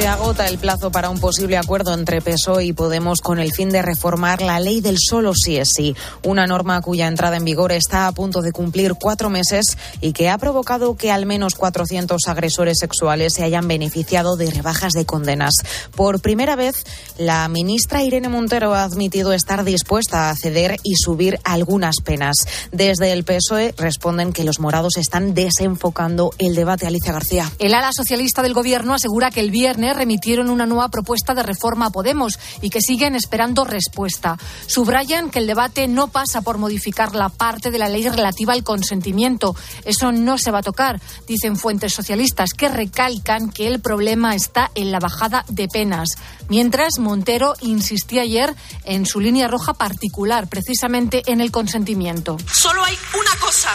Se agota el plazo para un posible acuerdo entre PSOE y Podemos con el fin de reformar la ley del solo sí es sí, una norma cuya entrada en vigor está a punto de cumplir cuatro meses y que ha provocado que al menos 400 agresores sexuales se hayan beneficiado de rebajas de condenas. Por primera vez, la ministra Irene Montero ha admitido estar dispuesta a ceder y subir algunas penas. Desde el PSOE responden que los morados están desenfocando el debate. Alicia García. El ala socialista del gobierno asegura que el viernes remitieron una nueva propuesta de reforma a Podemos y que siguen esperando respuesta. Subrayan que el debate no pasa por modificar la parte de la ley relativa al consentimiento. Eso no se va a tocar, dicen fuentes socialistas, que recalcan que el problema está en la bajada de penas. Mientras, Montero insistía ayer en su línea roja particular, precisamente en el consentimiento. Solo hay una cosa,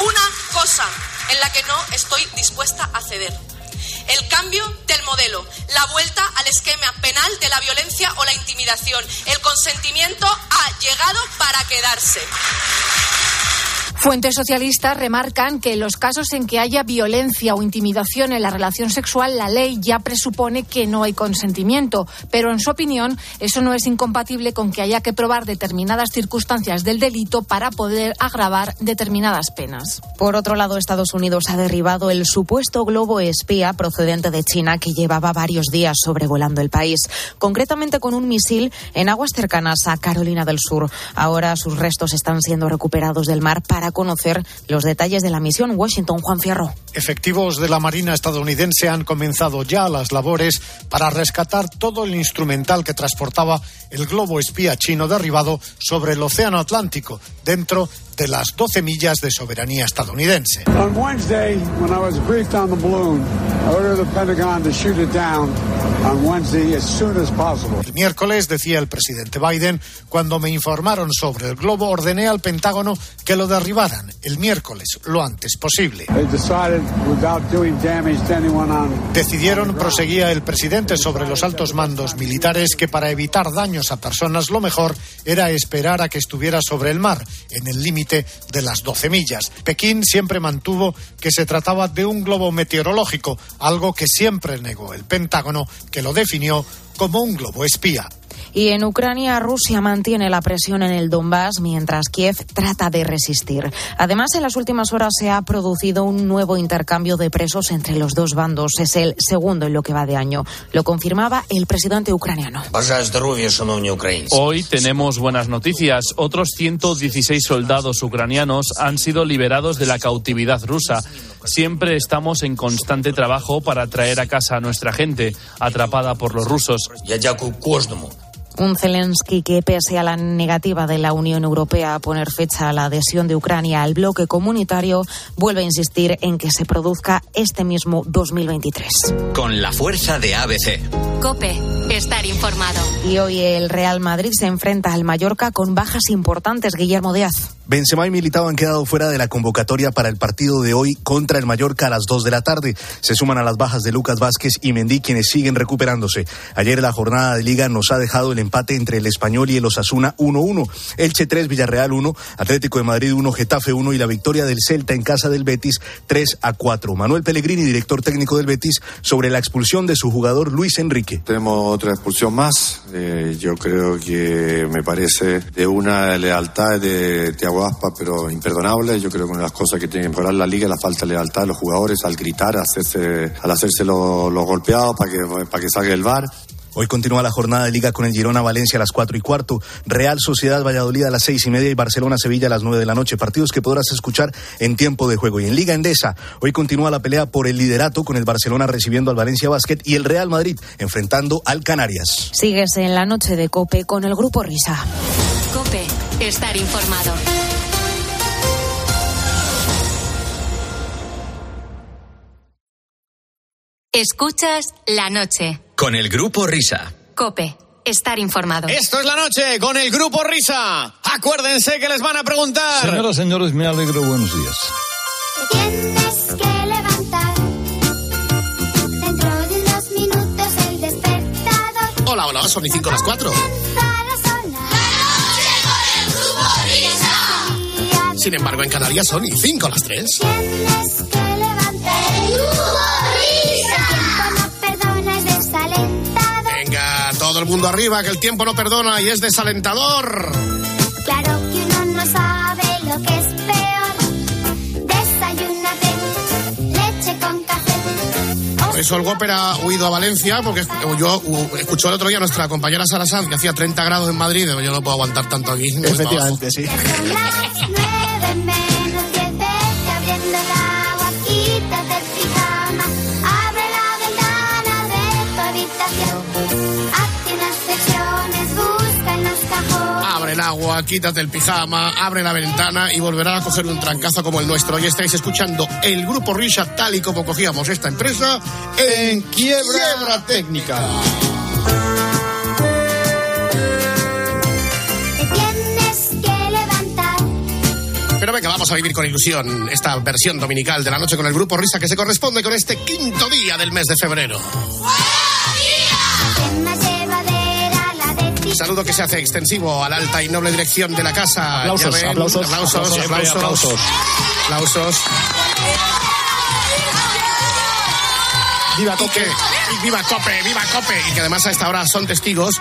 una cosa en la que no estoy dispuesta a ceder el cambio del modelo, la vuelta al esquema penal de la violencia o la intimidación. El consentimiento ha llegado para quedarse. Fuentes socialistas remarcan que en los casos en que haya violencia o intimidación en la relación sexual, la ley ya presupone que no hay consentimiento, pero en su opinión eso no es incompatible con que haya que probar determinadas circunstancias del delito para poder agravar determinadas penas. Por otro lado, Estados Unidos ha derribado el supuesto globo espía procedente de China que llevaba varios días sobrevolando el país, concretamente con un misil en aguas cercanas a Carolina del Sur. Ahora sus restos están siendo recuperados del mar para conocer los detalles de la misión Washington. Juan Fierro. Efectivos de la Marina estadounidense han comenzado ya las labores para rescatar todo el instrumental que transportaba el globo espía chino derribado sobre el Océano Atlántico, dentro de las 12 millas de soberanía estadounidense. El miércoles, decía el presidente Biden, cuando me informaron sobre el globo, ordené al Pentágono que lo derribaran el miércoles, lo antes posible. Decidieron, proseguía el presidente sobre los altos mandos militares, que para evitar daños a personas lo mejor era esperar a que estuviera sobre el mar, en el límite de las 12 millas. Pekín siempre mantuvo que se trataba de un globo meteorológico, algo que siempre negó el Pentágono, que lo definió como un globo espía. Y en Ucrania, Rusia mantiene la presión en el Donbass mientras Kiev trata de resistir. Además, en las últimas horas se ha producido un nuevo intercambio de presos entre los dos bandos. Es el segundo en lo que va de año. Lo confirmaba el presidente ucraniano. Hoy tenemos buenas noticias. Otros 116 soldados ucranianos han sido liberados de la cautividad rusa. Siempre estamos en constante trabajo para traer a casa a nuestra gente atrapada por los rusos. Un Zelensky que, pese a la negativa de la Unión Europea a poner fecha a la adhesión de Ucrania al bloque comunitario, vuelve a insistir en que se produzca este mismo 2023. Con la fuerza de ABC. Cope, estar informado. Y hoy el Real Madrid se enfrenta al Mallorca con bajas importantes, Guillermo Díaz. Benzema y Militao han quedado fuera de la convocatoria para el partido de hoy contra el Mallorca a las 2 de la tarde. Se suman a las bajas de Lucas Vázquez y Mendy, quienes siguen recuperándose. Ayer la jornada de liga nos ha dejado el empate entre el Español y el Osasuna 1-1. Elche 3, Villarreal 1, Atlético de Madrid 1, Getafe 1 y la victoria del Celta en casa del Betis 3 a 4. Manuel Pellegrini, director técnico del Betis, sobre la expulsión de su jugador Luis Enrique. Tenemos otra expulsión más. Eh, yo creo que me parece de una lealtad de Thiago Aspa, pero imperdonable. Yo creo que una de las cosas que tiene que mejorar la liga es la falta de lealtad de los jugadores al gritar, hacerse, al hacerse los, los golpeados para que, para que salga el bar. Hoy continúa la jornada de liga con el Girona Valencia a las 4 y cuarto, Real Sociedad Valladolid a las seis y media y Barcelona Sevilla a las 9 de la noche. Partidos que podrás escuchar en tiempo de juego. Y en Liga Endesa, hoy continúa la pelea por el liderato con el Barcelona recibiendo al Valencia Basket y el Real Madrid enfrentando al Canarias. Sigues en la noche de Cope con el Grupo Risa. Cope, estar informado. Escuchas la noche. Con el grupo Risa. Cope, estar informado. Esto es la noche con el grupo Risa. Acuérdense que les van a preguntar. Señoras, señores, me alegro. Buenos días. Tienes que levantar. Dentro de unos minutos el despertador. Hola, hola, son y cinco las cuatro. Para sonar. Sin embargo, en Canarias son y cinco las tres. Tienes que levantar Mundo arriba, que el tiempo no perdona y es desalentador. Claro que uno no sabe lo que es peor. Desayúnate, leche con café. Por eso el Whopper ha huido a Valencia, porque yo escuchó el otro día a nuestra compañera Sara Sanz, que hacía 30 grados en Madrid, yo no puedo aguantar tanto aquí. Efectivamente, sí. Abre la ventana de tu habitación, agua, quítate el pijama, abre la ventana y volverá a coger un trancazo como el nuestro. Hoy estáis escuchando el grupo Risha tal y como cogíamos esta empresa en quiebra, técnica. Te tienes que levantar. Pero venga, vamos a vivir con ilusión esta versión dominical de la noche con el grupo Risa que se corresponde con este quinto día del mes de febrero. Saludo que se hace extensivo a la alta y noble dirección de la casa. Aplausos, ven, aplausos, aplausos, aplausos, aplausos. aplausos. Viva y viva Cope, viva Cope. Y que además a esta hora son testigos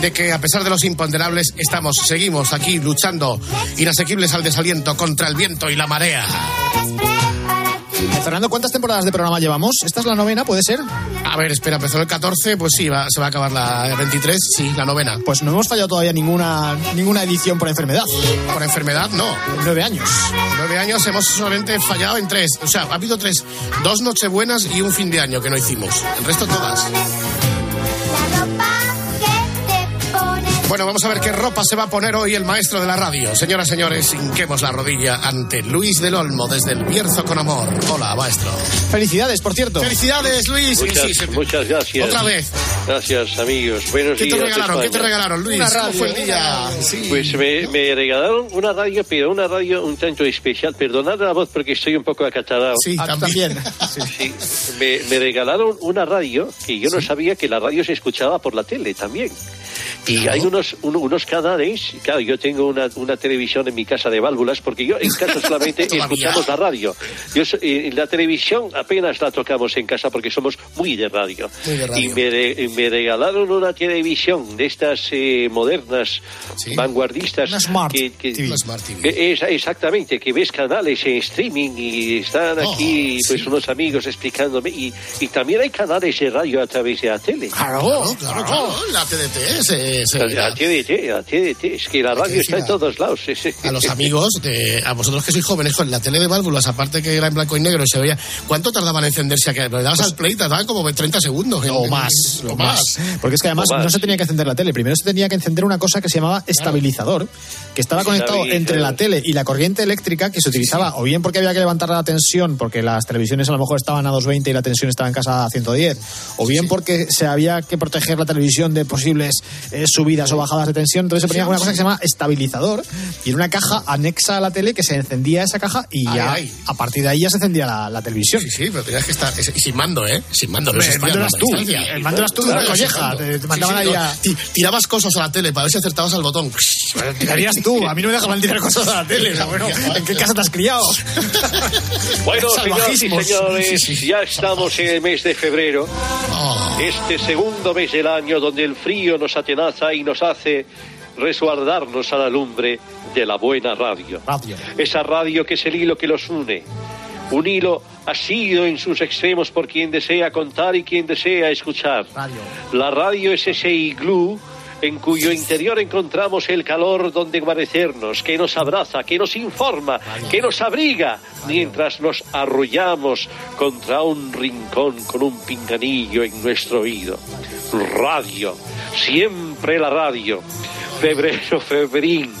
de que a pesar de los imponderables estamos, seguimos aquí luchando inasequibles al desaliento contra el viento y la marea. Fernando, ¿cuántas temporadas de programa llevamos? ¿Esta es la novena, puede ser? A ver, espera, empezó el 14, pues sí, va- se va a acabar la 23, sí, la novena. Pues no hemos fallado todavía ninguna, ninguna edición por enfermedad. Por enfermedad, no. Nueve años. Nueve años hemos solamente fallado en tres. O sea, ha habido tres. Dos nochebuenas y un fin de año que no hicimos. El resto todas. Bueno, vamos a ver qué ropa se va a poner hoy el maestro de la radio. Señoras, señores, hinquemos la rodilla ante Luis del Olmo desde el Bierzo con amor. Hola, maestro. Felicidades, por cierto. Felicidades, Luis. Muchas, Sí, muchas gracias. Otra vez. Gracias, amigos. Buenos ¿Qué te días. regalaron? ¿Qué te regalaron, Luis? Una ¿Cómo radio, fue el día? Sí. Pues me, me regalaron una radio, pero una radio un tanto especial. Perdonad la voz porque estoy un poco acatarado. Sí, Ah, también. también. Sí. Sí, me, me regalaron una radio que yo no sabía que la radio se escuchaba por la tele también. Y Claro. hay unos, un- unos canales, claro, yo tengo una, una televisión en mi casa de válvulas, porque yo en casa solamente escuchamos la radio. Yo, eh, la televisión apenas la tocamos en casa porque somos muy de radio. Muy de radio. Y me, re- me regalaron una televisión de estas eh, modernas, Sí. vanguardistas. Una Smart que, que- TV. Una Smart TV. que es- exactamente, que ves canales en streaming y están Oh, aquí pues sí. unos amigos explicándome. Y, y también hay canales de radio a través de la tele. Claro, claro, claro. La TDT se, se- La TDT, la TDT, es que la radio está en todos lados. sí, sí. a los amigos, de, a vosotros que sois jóvenes, con la tele de válvulas, aparte que era en blanco y negro, se veía. ¿Cuánto tardaban en encenderse? A que le dabas al play, tardaban como 30 segundos. en- O más, O o más. más. Porque es que además no se tenía que encender la tele. Primero se tenía que encender una cosa que se llamaba estabilizador, que estaba conectado entre la tele y la corriente eléctrica que se utilizaba o bien porque había que levantar la tensión porque las televisiones a lo mejor estaban a 220 y la tensión estaba en casa a 110, o bien porque se había que proteger la televisión de posibles eh, subidas o bajadas de tensión. Entonces se ponía una cosa que se llama estabilizador y en una caja anexa a la tele que se encendía esa caja y Ay, ya ay. a partir de ahí ya se encendía la, la televisión. Sí, sí, pero tenías que estar. Y sin mando, ¿eh? Sin mando, no el mando eras tú, el mando eras tú de la colleja, te- te mandaban ahí no, a- ti- Tirabas cosas a la tele para ver si acertabas al botón. Tirarías tú, a mí no me dejaban tirar cosas a la tele. bueno, ¿en qué casa te has criado? Bueno, señores, Sí, sí. ya estamos en el mes de febrero, Oh, este segundo mes del año donde el frío nos atenaza y nos hace resguardarnos a la lumbre de la buena radio. Radio. Esa radio que es el hilo que los une. Un hilo asido en sus extremos por quien desea contar y quien desea escuchar. Radio. La radio es ese iglú en cuyo interior encontramos el calor donde guarecernos, que nos abraza, que nos informa, que nos abriga, mientras nos arrullamos contra un rincón con un pinganillo en nuestro oído. Radio, siempre la radio. Febrero, febrerín.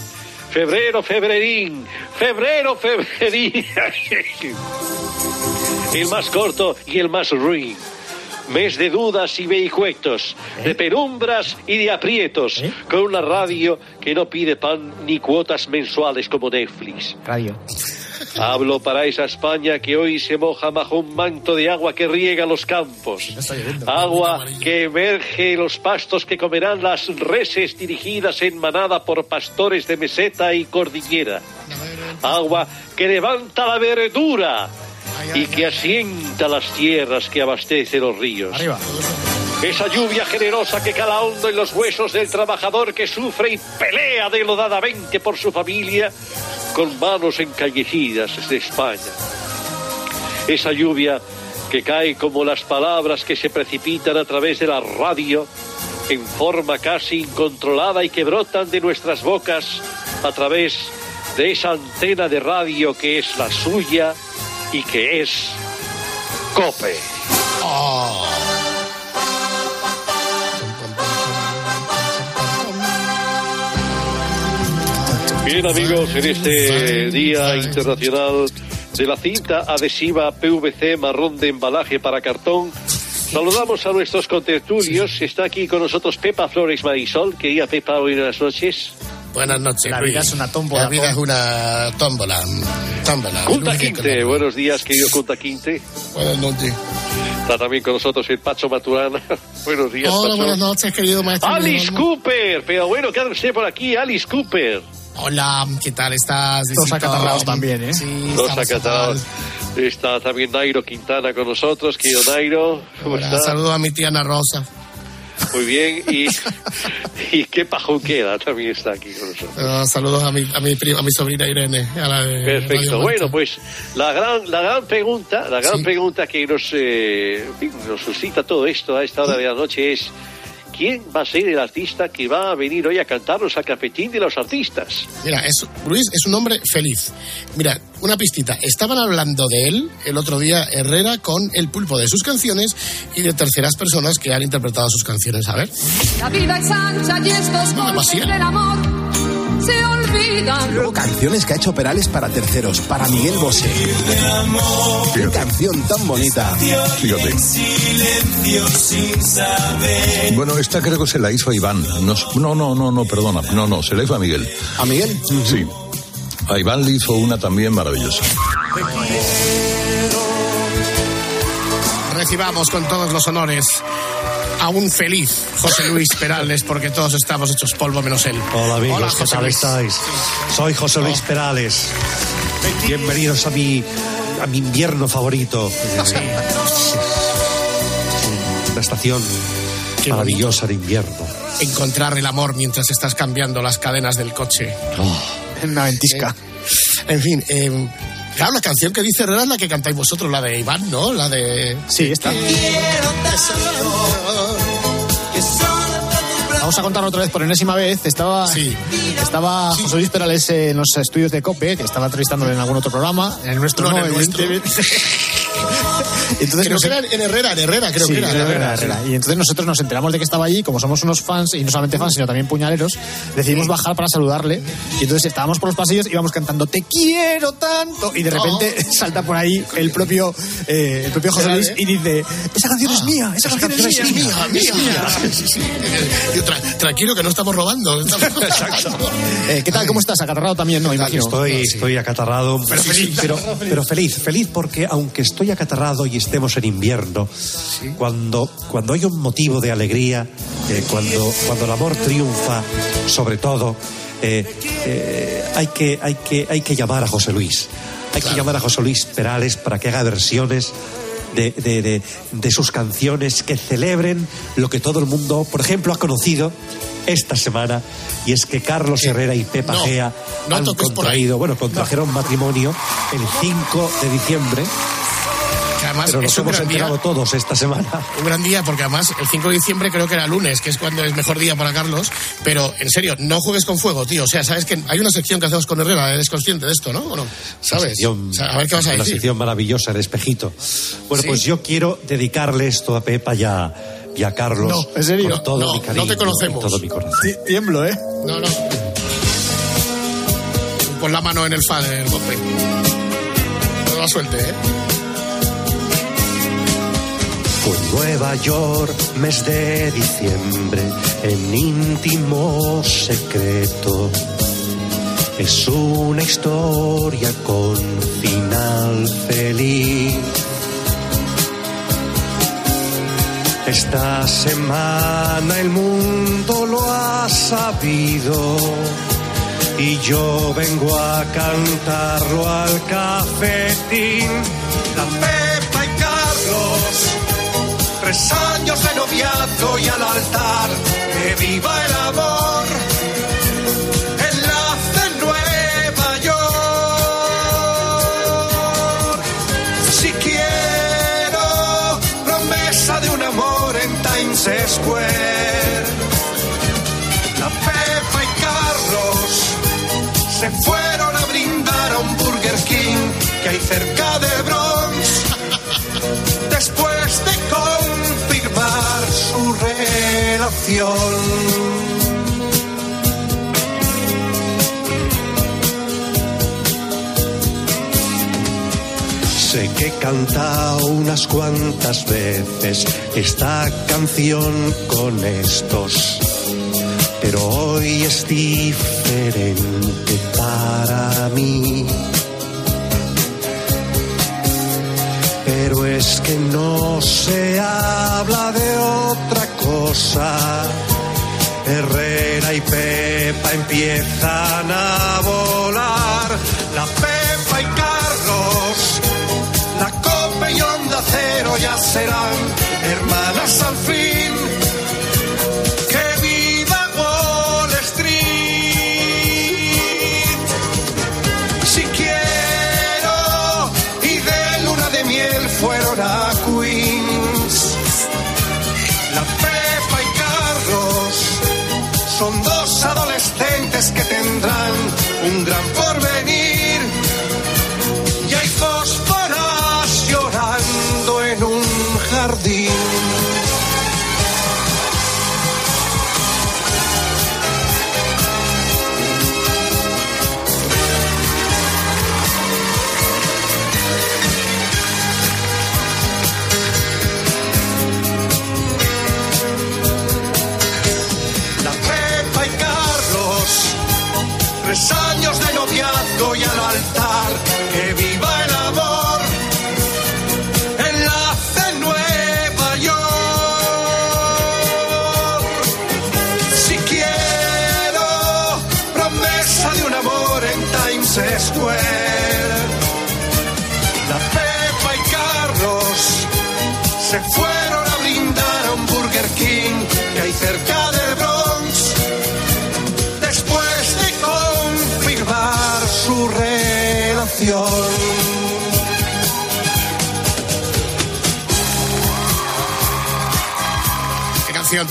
Febrero, febrerín. Febrero, febrerín. el más corto y el más ruin. Mes de dudas y vericuetos, de penumbras y de aprietos, con una radio que no pide pan ni cuotas mensuales como Netflix. Radio. Hablo para esa España que hoy se moja bajo un manto de agua que riega los campos. Agua que emerge en los pastos que comerán las reses dirigidas en manada por pastores de meseta y cordillera. agua que levanta la verdura y que asienta las tierras que abastece los ríos. Esa lluvia generosa que cala hondo en los huesos del trabajador que sufre y pelea denodadamente por su familia con manos encallecidas de España. Esa lluvia que cae como las palabras que se precipitan a través de la radio en forma casi incontrolada y que brotan de nuestras bocas a través de esa antena de radio que es la suya y que es Cope. Bien amigos, en este Día Internacional de la cinta adhesiva PVC marrón de embalaje para cartón, saludamos a nuestros contertulios. Está aquí con nosotros Pepa Flores Marisol. Quería Pepa, buenas noches. Buenas noches. La Luis. vida es una tómbola. La vida es una tómbola. tómbola. Luis, Quinte, buenos días, querido Punta Quinte. Buenas noches. Está también con nosotros el Pacho Maturana. buenos días, Hola, Pacho. buenas noches, querido maestro. Alice Cooper, pero bueno, ¿qué hace usted por aquí? Alice Cooper. Hola, ¿qué tal estás? Visito? acatarrados también, ¿eh? Sí, Los igual. Está también Nairo Quintana con nosotros, querido Nairo. ¿Cómo Hola, está? Saludo a mi tía Ana Rosa. Muy bien. Y, y qué pajonquera también está aquí con nosotros. Ah, saludos a mi, a, mi prima, a mi sobrina Irene. A la de Perfecto. Bueno, pues la gran, la gran pregunta, la gran Sí. pregunta que nos, eh, nos suscita todo esto a esta hora de la noche es ¿quién va a ser el artista que va a venir hoy a cantarnos al cafetín de los artistas? Mira, es, Luis es un hombre feliz. Mira, una pistita. Estaban hablando de él el otro día Herrera con el pulpo de sus canciones y de terceras personas que han interpretado sus canciones. A ver. La vida es ancha y estos No, golpes del amor. Luego canciones que ha hecho Perales para terceros, para Miguel Bosé. Qué canción tan bonita. Fíjate. Bueno, esta creo que se la hizo a Iván. No, no, no, no, no, perdona. No, no, se la hizo a Miguel. ¿A Miguel? Sí. A Iván le hizo una también maravillosa. Recibamos con todos los honores a un feliz José Luis Perales, porque todos estamos hechos polvo menos él. Hola amigos, Hola, ¿qué José tal Luis. estáis? Soy José Luis Oh. Perales. Bienvenidos a mi, a mi invierno favorito. Eh, Una estación Qué maravillosa de invierno. Encontrar el amor mientras estás cambiando las cadenas del coche. En una ventisca. En fin, eh, claro, la canción que dice Herrera es la que cantáis vosotros, la de Iván, ¿no? La de... Sí, está. Vamos a contar otra vez por enésima vez. Estaba, Sí. estaba José Luis Perales en los estudios de COPE, que estaba entrevistándole en algún otro programa. En el nuestro No, no, en el nuestro. Entonces Creo nos- que era en Herrera, en Herrera, creo Sí, que era. en Herrera, Herrera. Y entonces nosotros nos enteramos de que estaba allí, como somos unos fans, y no solamente fans, sino también puñaleros, decidimos bajar para saludarle. Y entonces estábamos por los pasillos, íbamos cantando Te quiero tanto. Y de repente salta por ahí el propio, eh, el propio José Luis y dice, esa canción es mía, esa, canción, es mía, mía, mía, mía. Sí, sí. Y tra- tranquilo que no estamos robando. Exacto. Eh, ¿Qué tal? ¿Cómo estás? Acatarrado también, ¿no? Imagino. Estoy, estoy acatarrado. Pero feliz. Pero, pero feliz, feliz porque aunque estoy acatarrado y estemos en invierno, cuando, cuando hay un motivo de alegría, eh, cuando, cuando el amor triunfa, sobre todo, eh, eh, hay, que, hay, que, hay que llamar a José Luis. Hay que llamar a José Luis Perales para que haga versiones de, de- de- de sus canciones que celebren lo que todo el mundo, por ejemplo, ha conocido esta semana, y es que Carlos Herrera y Pepa No, Gea no han contraído, bueno, contrajeron matrimonio el 5 de diciembre, Que además pero nos hemos día. enterado todos esta semana. Un gran día porque además el 5 de diciembre creo que era lunes, que es cuando es mejor día para Carlos. Pero en serio, no juegues con fuego, tío. O sea, sabes que hay una sección que hacemos con Herrera, eres consciente de esto, ¿no? ¿O no? ¿Sabes? Sección- O sea, a ver qué vas a Una decir. sección maravillosa, el espejito. Bueno, ¿Sí? pues yo quiero dedicarle esto a Pepa y a, y a Carlos. No, ¿en serio? Con todo No, mi no cariño te conocemos. todo mi corazón. Ti- Tiemblo, ¿eh? No, no. Pon la mano en el fan, en el golpe. No la suelte, ¿eh? Fue Nueva York, mes de diciembre, en íntimo secreto. Es una historia con final feliz. Esta semana el mundo lo ha sabido. y yo vengo a cantarlo al cafetín. Tres años de noviazgo y al altar, que viva el Sé que he unas cuantas veces esta canción con estos, pero hoy es diferente para mí. Pero es que no se habla de otra cosa. Herrera y Pepa empiezan a volar. La Pepa y Carlos la copa y onda cero ya serán hermanas al fin. Son dos adolescentes que tendrán un gran porvenir.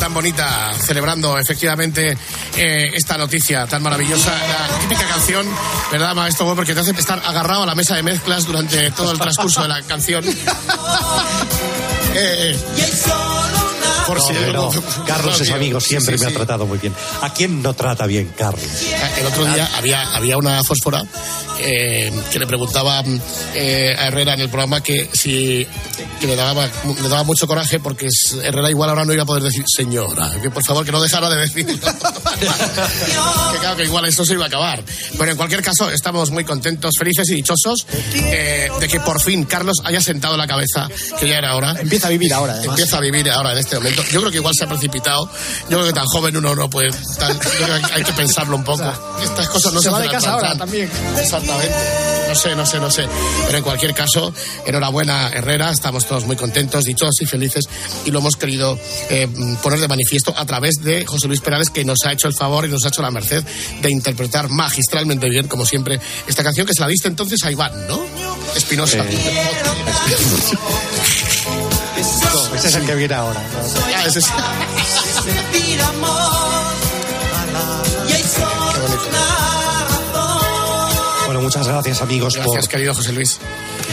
Tan bonita, celebrando efectivamente eh, esta noticia tan maravillosa. La típica canción, ¿verdad, maestro? Porque te hace estar agarrado a la mesa de mezclas durante todo el transcurso de la canción. Eh, por No, si pero Carlos es amigo, sí, siempre sí, me sí. ha tratado muy bien. ¿A quién no trata bien Carlos? El otro día había, había una fósfora eh, que le preguntaba eh, a Herrera en el programa que si que le daba le daba mucho coraje porque Herrera igual ahora no iba a poder decir señora, que por favor que no dejara de decirlo. que claro que igual esto se iba a acabar. Pero en cualquier caso estamos muy contentos, felices y dichosos eh, de que por fin Carlos haya sentado la cabeza, que ya era hora. Empieza a vivir ahora, además. Empieza a vivir ahora en este momento. Yo creo que igual se ha precipitado. Yo creo que tan joven uno no puede. tan- yo creo que hay que pensarlo un poco. Estas cosas no se, se va de casa ahora plan, plan. Exactamente. No sé, no sé, no sé. Pero en cualquier caso, enhorabuena Herrera, estamos todos muy contentos, dichosos y felices y lo hemos querido eh, poner de manifiesto a través de José Luis Perales que nos ha hecho el favor y nos ha hecho la merced de interpretar magistralmente bien, como siempre, esta canción que se la diste entonces a Iván, ¿no? Espinosa. No, ese es el que viene ahora. Ah, ese es- Bueno, muchas gracias amigos Gracias, querido José Luis.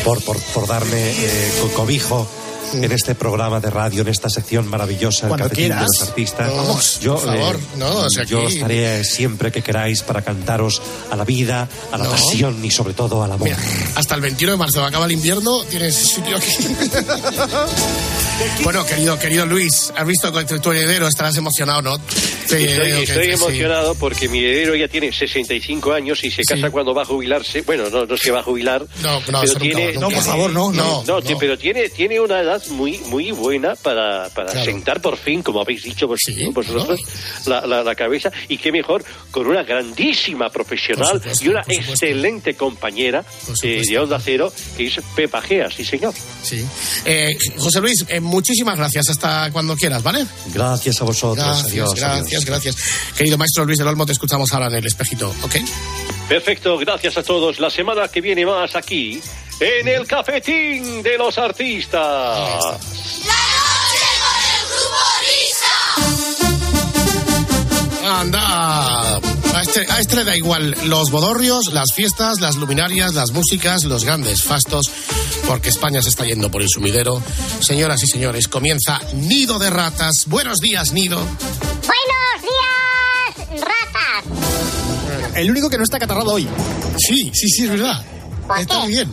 por, por, por darme eh, co- cobijo en este programa de radio, en esta sección maravillosa, Cuando quieras. de los artistas. Vamos, por favor, no, o sea, yo aquí- estaré siempre que queráis para cantaros a la vida, a la No. pasión y sobre todo al amor. Mira, hasta el 21 de marzo acaba el invierno, tienes sitio aquí. bueno, querido, querido Luis, has visto que tu, heredero estarás emocionado, ¿no? Sí, Estoy, que- sí. emocionado porque mi heredero ya tiene 65 años y se casa cuando va a jubilarse. Bueno, no, no se va a jubilar. No, no, pero nunca nunca. No, por favor, no, no, no, pero tiene, tiene una edad muy muy buena para, para sentar por fin, como habéis dicho vos- vosotros, la, la- la cabeza. Y qué mejor, con una grandísima profesional supuesto, y una excelente compañera eh, de Onda Cero, que es Pepa Gea, sí señor. Sí. Eh, José Luis, eh, muchísimas gracias. Hasta cuando quieras, ¿vale? Gracias a vosotros. Gracias, adiós, gracias, adiós. gracias. Querido maestro Luis del Olmo, te escuchamos ahora en el espejito, ¿ok? Perfecto, gracias a todos. La semana que viene más aquí, en el cafetín de los artistas. Anda, a este, a este le da igual los bodorrios, las fiestas, las luminarias, las músicas, los grandes fastos, porque España se está yendo por el sumidero. Señoras y señores, comienza Nido de Ratas. Buenos días, Nido. Buenos días, ratas. El único que no está catarrado hoy. Sí, sí, sí, es verdad. Está muy bien.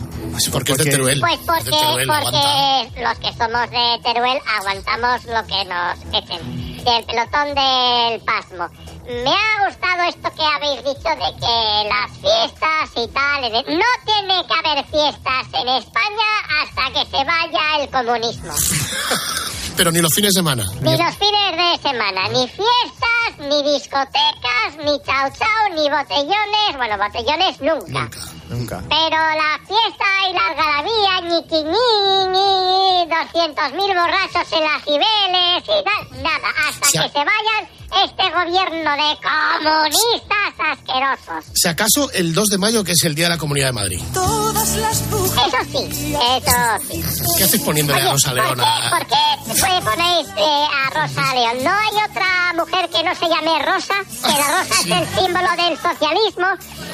Porque es de Teruel. Pues Es porque, de Teruel, porque los que somos de Teruel aguantamos lo que nos echen. Del pelotón del pasmo. Me ha gustado esto que habéis dicho de que las fiestas y tal... No tiene que haber fiestas en España hasta que se vaya el comunismo. Pero ni los fines de semana. Ni los fines de semana, ni fiestas, ni discotecas, ni chau chau, ni botellones. Bueno, botellones nunca. Nunca. Pero la fiesta y las galabías, ñiqui ñi, ñi, 200.000 borrachos en las cibeles y tal, nada, hasta que se vayan este gobierno de comunistas asquerosos. Si acaso el 2 de mayo, que es el Día de la Comunidad de Madrid. Todas las Eso sí, eso sí. ¿Qué haces poniéndole a Rosa León ¿Por qué pues, ponéis eh, a Rosa León? ¿No hay otra mujer que no se llame Rosa? Que la rosa es el símbolo del socialismo.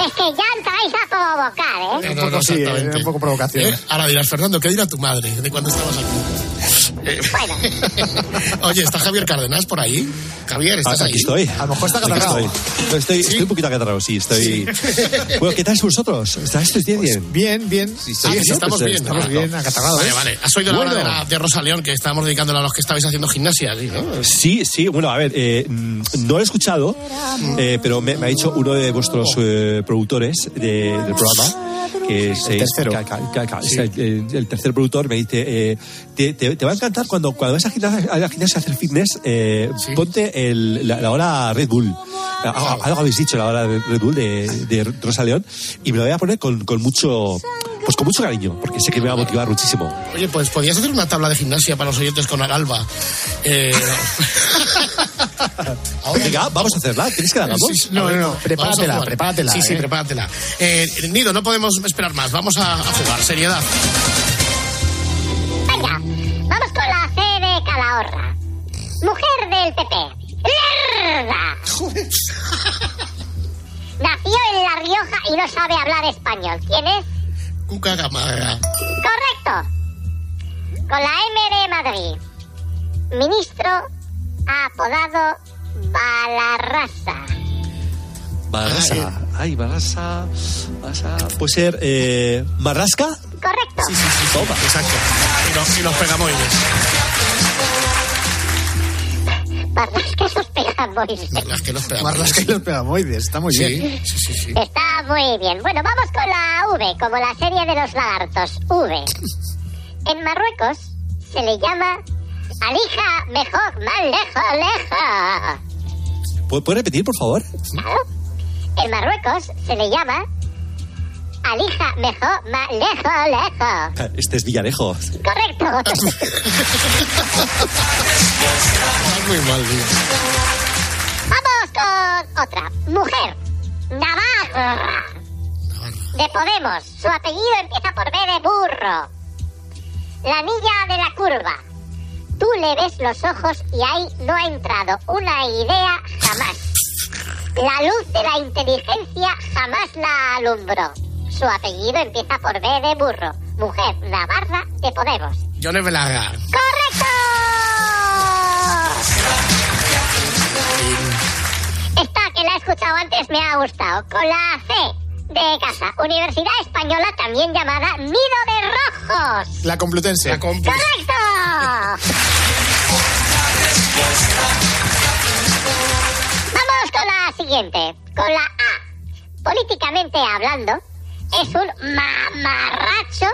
Es que ya entráis a provocar, ¿eh? No, no, sí, exactamente. un poco provocación. ¿Eh? Ahora dirás, Fernando, ¿qué dirá tu madre de cuando estabas aquí? Eh, Oye, ¿está Javier Cárdenas por ahí? Javier, ¿estás Ah, ahí? aquí estoy. A lo mejor está Aquí catarrado. Estoy. Estoy, estoy un poquito acatarrado, sí, estoy. Bueno, ¿qué tal vosotros? ¿Estáis bien? bien? Bien, bien. Sí, Ah, estamos pues, bien. Estamos bien, acatarrados. Vale, vale. ¿Has oído la hora Bueno. de, la- de Rosa León que estábamos dedicándola a los que estabais haciendo gimnasia? ¿sí, no? Sí, sí, bueno, a ver, eh, mm, no lo he escuchado, eh, pero me, me ha dicho uno de vuestros eh, productores de- del programa, que es El tercero. es el, el- tercer productor, me dice, eh, te, te- te va a encantar cuando, cuando vas a, gimnasia, a la gimnasia a hacer fitness, eh, ponte el- la, la hora Red Bull. Ah, Algo habéis dicho, la hora Red Bull de, de Rosa León, y me lo voy a poner con, con mucho, pues con mucho cariño, porque sé que me va a motivar muchísimo. Oye, pues podías hacer una tabla de gimnasia para los oyentes con Aralba. Eh, Venga, vamos a hacerla, ¿quieres que la hagamos? Sí, sí, No, no, no, prepáratela, prepáratela, Sí, sí, eh. prepáratela. Eh, Nido, no podemos esperar más. Vamos a, a jugar. Seriedad. Venga, vamos con la C de Calahorra. Mujer del PP. ¡Lerda! Nació en La Rioja y no sabe hablar español. ¿Quién es? Cuca Gamarra. Correcto. Con la M de Madrid. Ministro apodado Balarrasa. Barrasa. Ay, Barrasa. Barrasa. Puede ser eh, Marrasca. Correcto. Sí, sí, sí. Toma. Exacto. Y los, y los pegamoides. Barrasca esos pegamoides. Las que los pegamoides. rasca y los pegamoides. Está muy bien. Sí, sí, sí, sí. Está muy bien. Bueno, vamos con la V, como la serie de los lagartos. V. En Marruecos se le llama Alija mejor, más lejos, lejos. ¿Pu- ¿Puedes repetir, por favor? Claro. En Marruecos se le llama Alija mejor, más lejos, lejos. Este es Villarejo. Correcto. Estás muy mal, tío. Vamos con otra. Mujer. Navarra. De Podemos. Su apellido empieza por B de burro. La niña de la curva. Tú le ves los ojos y ahí no ha entrado una idea jamás. La luz de la inteligencia jamás la alumbró. Su apellido empieza por B de burro. Mujer Navarra de Podemos. Yone Belaga. ¡Correcto! Esta que la he escuchado antes me ha gustado. Con la C de casa. Universidad Española, también llamada Nido de Rojos. La Complutense. La. ¡Correcto! Vamos con la siguiente. Con la A. Políticamente hablando, es un mamarracho,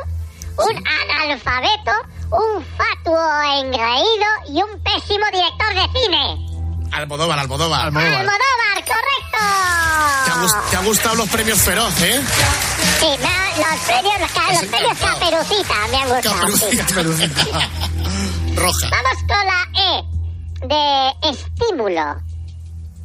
un analfabeto, un fatuo engreído y un pésimo director de cine. Almodóvar, Almodóvar. Almodóvar, correcto. ¿Te, ha gust- te ha gustado los premios Feroz, ¿eh? Sí, los premios, los, premios Caperucita me han gustado. sí. Caperucita. Roja. Vamos con la E de estímulo.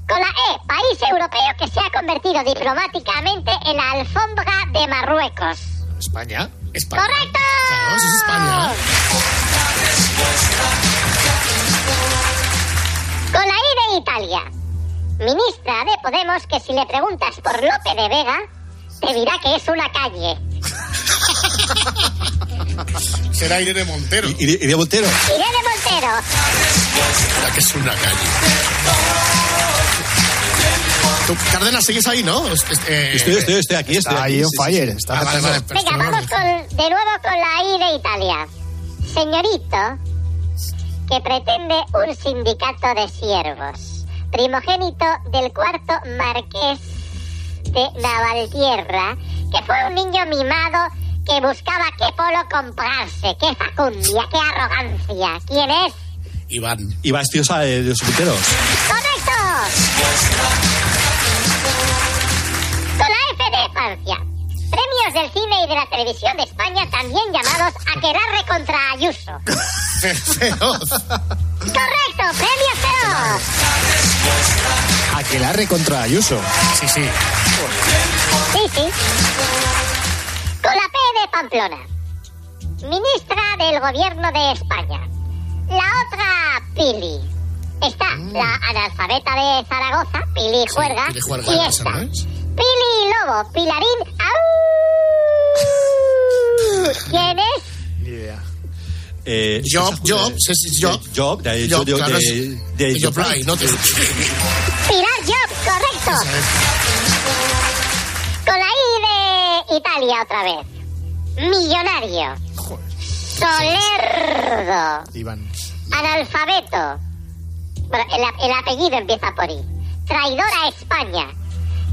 Con la E, país europeo que se ha convertido diplomáticamente en la alfombra de Marruecos. España. España. ¡Correcto! Claro, eso es España. Con la I de Italia. Ministra de Podemos que si le preguntas por Lope de Vega, te dirá que es una calle. Será Irene Montero. Irene Montero. Irene Montero. La que es una calle. Tú, Cárdenas, sigues ahí, ¿no? Eh, Estoy, estoy, estoy aquí, estoy Está aquí. ahí on sí, fire. sí. Está Ah, vale, vale, Venga, vamos con, de nuevo con la I de Italia. Señorito, que pretende un sindicato de siervos, primogénito del cuarto marqués de Navaltierra, que fue un niño mimado que buscaba qué polo comprarse, qué facundia, qué arrogancia. ¿Quién es? Iván. Va estiosa de los punteros. ¡Correcto! Con la F de Francia. Premios del cine y de la televisión de España, también llamados Aquelarre contra Ayuso. Feroz. ¡Correcto! ¡Premio Feroz! Aquelarre contra Ayuso. Sí, sí. Sí, sí. Con la Pamplona. Ministra del Gobierno de España. La otra, Pili. Está la analfabeta de Zaragoza, Pili Juerga. Pili Juerga, y esa, está ¿no es? Pili Lobo, Pilarín. ¡Au! ¿Quién es? Eh, Job, Job, sí, sí, Job. Job, de, Job, de, claro, de, de- de Job Fry, ¿no? Te- Pilar Job, correcto. Con la I de Italia otra vez. Millonario. Solerdo. Iván. Analfabeto. Bueno, el, apellido empieza por I. Traidor a España.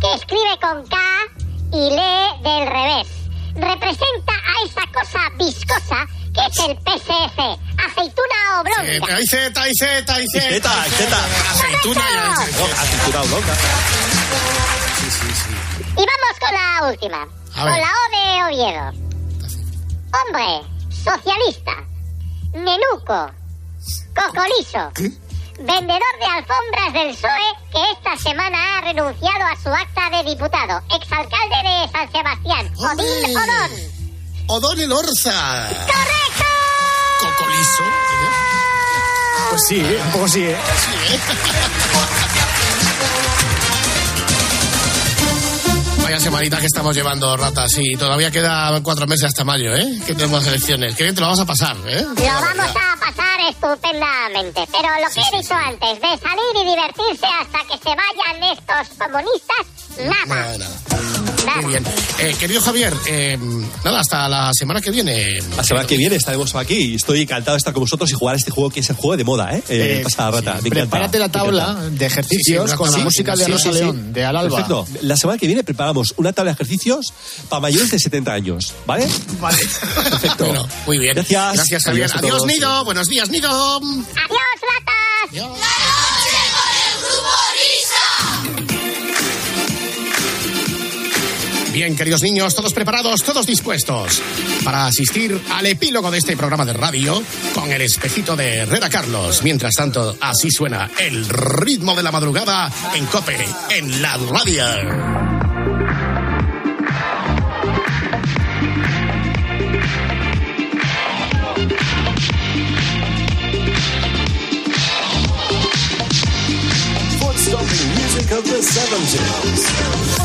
Que escribe con K y lee del revés. Representa a esa cosa viscosa que es el PSC. Aceituna oblonga. Eh, Hay Z, hay Z, hay Z. Aceituna Z. aceituna oblonga. Sí, sí, sí. Y vamos con la última. A Con ver. la O de Oviedo. Hombre, socialista, nenuco, cocoliso, vendedor de alfombras del PSOE que esta semana ha renunciado a su acta de diputado, exalcalde de San Sebastián, Odín ¡Hombre! Odón. O'Donnell Orza. ¡Correcto! Cocolizo. Pues sí, ¿eh? un poco sí, ¿eh? Vaya semanita que estamos llevando, ratas. Y todavía quedan cuatro meses hasta mayo, ¿eh? Que tenemos elecciones. Que bien te lo vamos a pasar, ¿eh? Lo vamos a pasar estupendamente, pero lo que he dicho antes, de salir y divertirse hasta que se vayan estos comunistas, nada. Nada, nada. Muy bien. Eh, querido Javier, eh, nada, hasta la semana que viene. La semana que viene estaremos aquí. Estoy encantado de estar con vosotros y jugar este juego que es el juego de moda, ¿eh? eh Eh, pasada rata. Prepárate la tabla de ejercicios Sí, sí, con la sí, música de Rosa sí, sí. León, de Al Alba. Perfecto. La semana que viene preparamos una tabla de ejercicios para mayores de 70 años, ¿vale? Vale. Perfecto. Bueno, muy bien. Gracias. Gracias, Javier. Adiós Adiós. Nido. Buenos días, Nido. ¡Adiós, ratas! Bien, queridos niños, todos preparados, todos dispuestos para asistir al epílogo de este programa de radio con el espejito de Herrera Carlos. Mientras tanto, así suena el ritmo de la madrugada en Cope, en la radio. Of the 70s.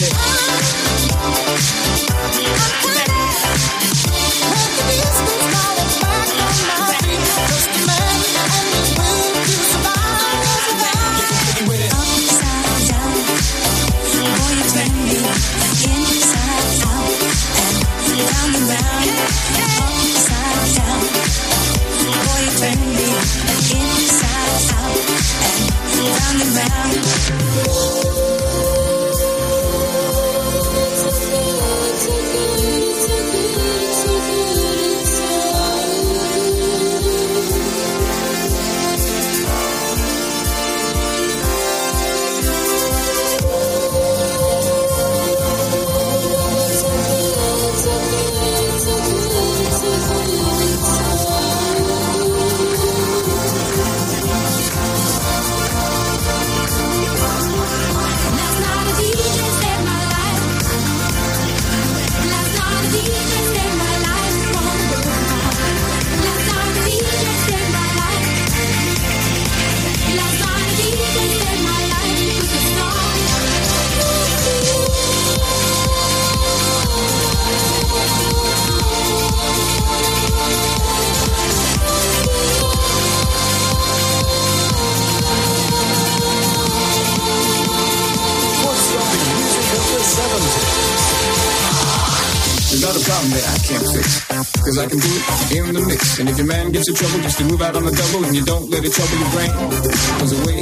with. Gets in trouble, just to move out on the double and you don't let it trouble your brain. Cause away goes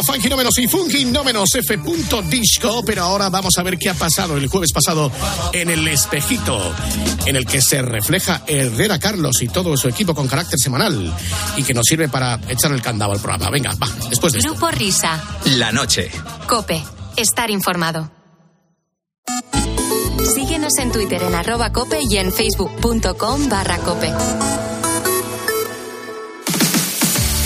qué bueno, ahí estaba Funky No Menos y Funky No Menos F. Disco, pero ahora vamos a ver qué ha pasado el jueves pasado en el espejito, en el que se refleja Herrera Carlos y todo su equipo con carácter semanal y que nos sirve para echar el candado al programa. Venga, va, después de esto. Grupo Risa. La noche. Cope. Estar informado. Síguenos en Twitter en arroba cope y en facebook.com barra cope.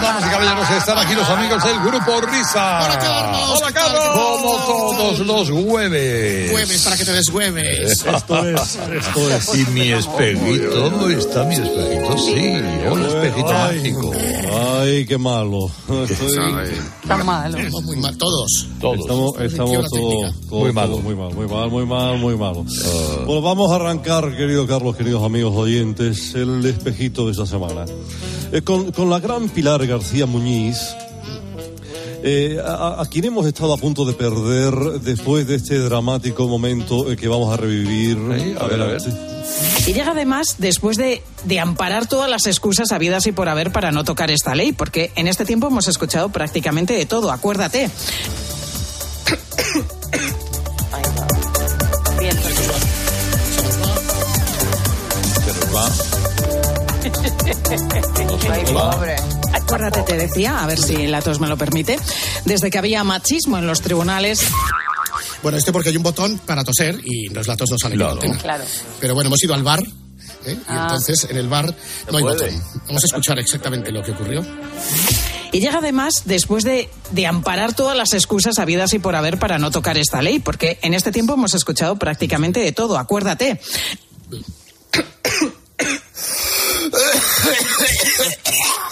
Damas y caballeros, están aquí los amigos del grupo Risa. Hola, Carlos. Hola, Carlos. Como todos los jueves. Jueves para que te deshueves. Esto es, esto es. Y mi espejito, ¿dónde está mi espejito? Sí, un espejito mágico. Ay, qué malo. Estoy- Tan malo. Estamos muy mal, todos. Estamos, estamos Quiebra todos, todos- Muy malo. todos muy mal, muy mal, muy mal, muy malo. Bueno, vamos a arrancar, querido Carlos, queridos amigos oyentes, el espejito de esta semana. Eh, con, con la gran Pilar García Muñiz, eh, a, a quien hemos estado a punto de perder después de este dramático momento eh, que vamos a revivir. a ver, a ver. Y llega además después de, de amparar todas las excusas habidas y por haber para no tocar esta ley, porque en este tiempo hemos escuchado prácticamente de todo, acuérdate. Se nos va. Ay, pobre. Acuérdate, te decía, a ver si la tos me lo permite, desde que había machismo en los tribunales. Bueno, esto porque hay un botón para toser y los latos no salen Claro. Claro. Pero bueno, hemos ido al bar. ¿eh? Y Ah. entonces en el bar no hay botón. Vamos a escuchar exactamente lo que ocurrió. Y llega además después de, de amparar todas las excusas habidas y por haber para no tocar esta ley, porque en este tiempo hemos escuchado prácticamente de todo, acuérdate.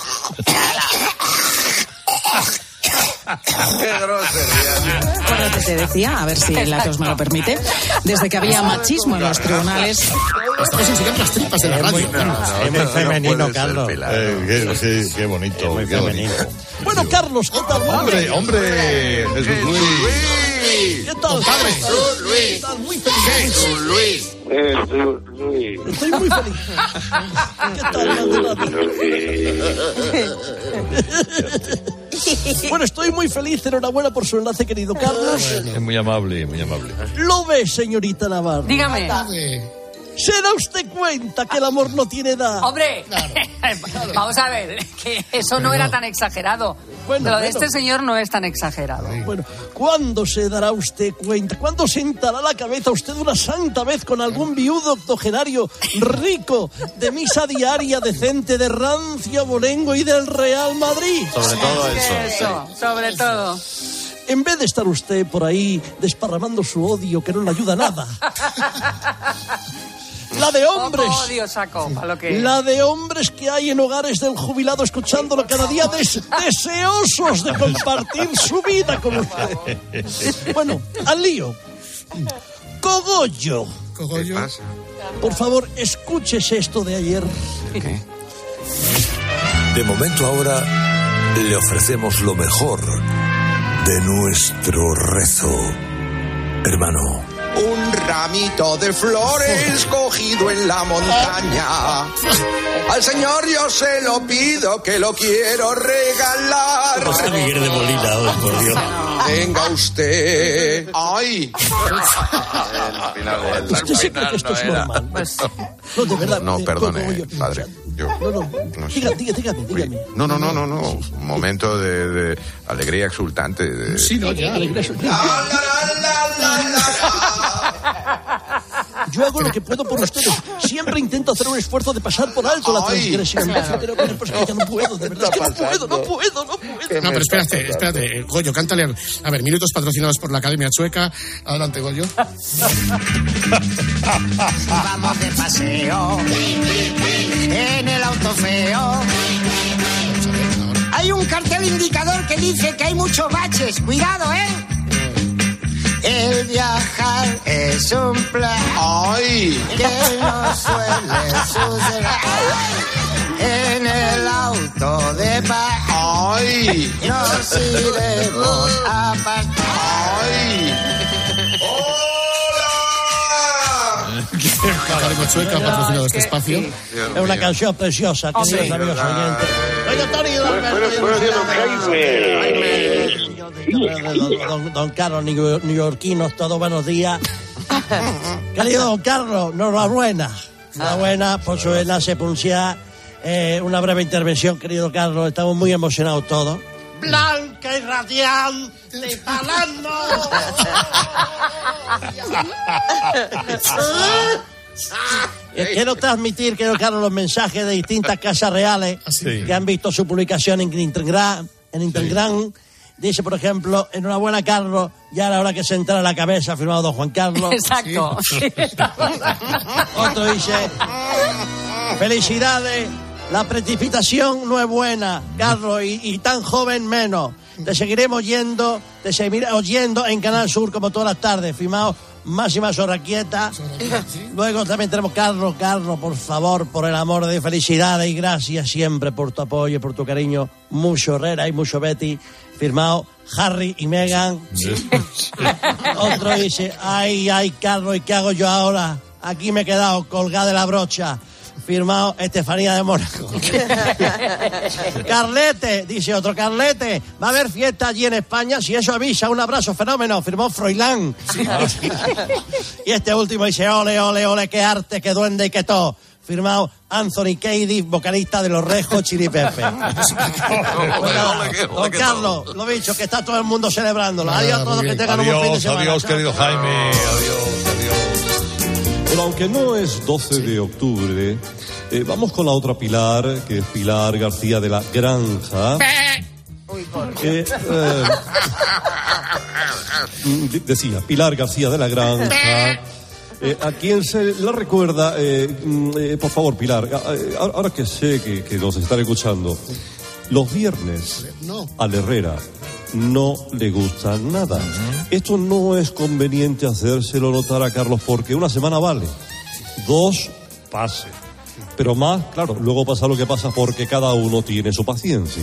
Qué grosería. Bueno, que te decía, a ver si el Atos me lo permite, desde que había machismo en los tribunales. Estamos enseñando las tripas de la radio. Es muy femenino, Carlos. Eh, qué, sí, qué bonito. qué bonito. Bueno, Carlos, ¿qué tal? Hombre, hombre, Jesús Luis. ¿Qué tal? Padre. ¿Qué tal? Muy feliz. Luis. Estoy muy feliz. ¿Qué tal? Bueno, estoy muy feliz. Enhorabuena por su enlace, querido Carlos. Es muy amable, muy amable. Lo ve, señorita Navarro. Dígame. ¿Se da usted cuenta que el amor no tiene edad? Hombre, vamos a ver, que eso no era tan exagerado. Bueno, Lo de bueno. este señor no es tan exagerado. Bueno, ¿cuándo se dará usted cuenta? ¿Cuándo sentará la cabeza usted una santa vez con algún viudo octogenario rico de misa diaria decente de rancio abolengo y del Real Madrid? Sobre todo eso. Eso, sobre todo. En vez de estar usted por ahí desparramando su odio que no le ayuda a nada. La de hombres. Poco odio saco, a lo que... La de hombres que hay en hogares del jubilado escuchándolo cada día des- deseosos de compartir su vida con usted. Bueno, al lío. Cogollo. Cogollo. Por favor, escúchese esto de ayer. De momento ahora le ofrecemos lo mejor de nuestro rezo, hermano. Un ramito de flores cogido en la montaña. Al Señor yo se lo pido que lo quiero regalar. Está Miguel de Molina hoy, por Dios. Venga usted. ¡Ay! ¿Usted se cree que esto es normal? No, de verdad. No, eh, perdone, padre. Yo, No, no. no diga, dígame, dígame. No, no, no, no, no. Un momento de, de alegría exultante. de- Sí, no, ya. Yo hago lo que puedo por ustedes. Siempre intento hacer un esfuerzo de pasar por alto la transgresión. Pero, pero, pero es que ya no puedo, de verdad. Es que no puedo, no puedo, no puedo. No, pero espérate, espérate. Goyo, cántale. al- A ver, minutos patrocinados por la Academia Chueca. Adelante, Goyo. Vamos de paseo en el auto feo. Hay un cartel indicador que dice que hay muchos baches. Cuidado, ¿eh? El viajar es un plan ¡Ay! que no suele suceder. En el auto de paz ¡Ay! nos iremos a pasar. ¡Ay! Academia Chueca ha patrocinado este espacio. Es una canción preciosa, sí. queridos amigos oyentes. Oiga, Tony, don, don, don- don Carlos, new- neoyorquinos, todos buenos días. Querido don Carlos, enhorabuena. Enhorabuena por su enlace punciar. Eh, una breve intervención, querido Carlos. Estamos muy emocionados todos. Blanca y radiante, palando. Eh, Quiero transmitir, quiero Carlos, los mensajes de distintas casas reales Sí. que han visto su publicación en Instagram. En Instagram. Dice, por ejemplo, enhorabuena, Carlos, ya era hora que se entrara la cabeza, firmado don Juan Carlos. Exacto. Otro dice, felicidades, la precipitación no es buena, Carlos, y, y tan joven menos. Te seguiremos oyendo, te seguiremos oyendo en Canal Sur como todas las tardes, firmado Máxima Sorraquieta. Luego también tenemos Carlos, Carlos, por favor, por el amor de felicidades y gracias siempre por tu apoyo y por tu cariño. Mucho Herrera y mucho Betty, firmado Harry y Meghan. Otro dice, ay, ay, Carlos, ¿y qué hago yo ahora? Aquí me he quedado colgada de la brocha. Firmado Estefanía de Mónaco. Carlete, dice otro, Carlete, va a haber fiesta allí en España, si eso avisa, un abrazo, fenómeno, firmó Froilán. y este último dice, ole, ole, ole, qué arte, qué duende y qué todo. Firmado Anthony Cady, vocalista de Los Rejos Chili Pepe. Don Carlos, lo dicho, que está todo el mundo celebrándolo. Adiós a todos, que tengan un buen fin de Adiós, semana. adiós, querido Jaime. Adiós, adiós. Pero aunque no es 12 de octubre, eh, vamos con la otra Pilar, que es Pilar García de la Granja. que, eh, de- decía, Pilar García de la Granja. Eh, a quien se la recuerda, eh, mm, eh, por favor, Pilar, ahora que sé que, que nos están escuchando, los viernes No. al Herrera no le gusta nada. Esto no es conveniente hacérselo notar a Carlos porque una semana vale. Dos, pase. Pero más, claro, luego pasa lo que pasa porque cada uno tiene su paciencia.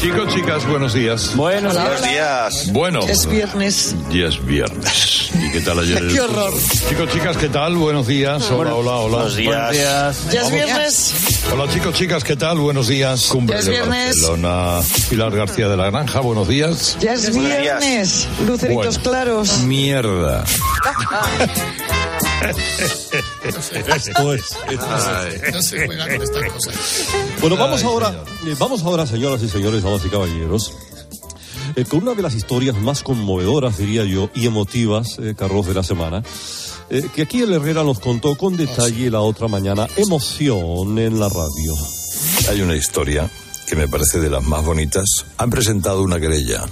Chicos, chicas, buenos días. Buenos Buenos días. Bueno. Es viernes. Ya es viernes. ¿Y qué tal ayer? el- ¡Qué horror! Chicos, chicas, ¿qué tal? Buenos días. Hola, hola, hola. Buenos días. Buenos días. Ya es viernes. Hola, chicos, chicas, ¿qué tal? Buenos días. Cumbre Ya es de viernes. Barcelona. Pilar García de la Granja, buenos días. Ya es viernes. Luceritos Bueno. claros. Mierda. Esto es. No se juega con estas cosas. Bueno, vamos Ay, ahora, eh, vamos ahora, señoras y señores, damas y caballeros, eh, con una de las historias más conmovedoras, diría yo, y emotivas, eh, Carlos, de la semana, eh, que aquí el Herrera nos contó con detalle la otra mañana. Emoción en la radio. Hay una historia que me parece de las más bonitas. Han presentado una querella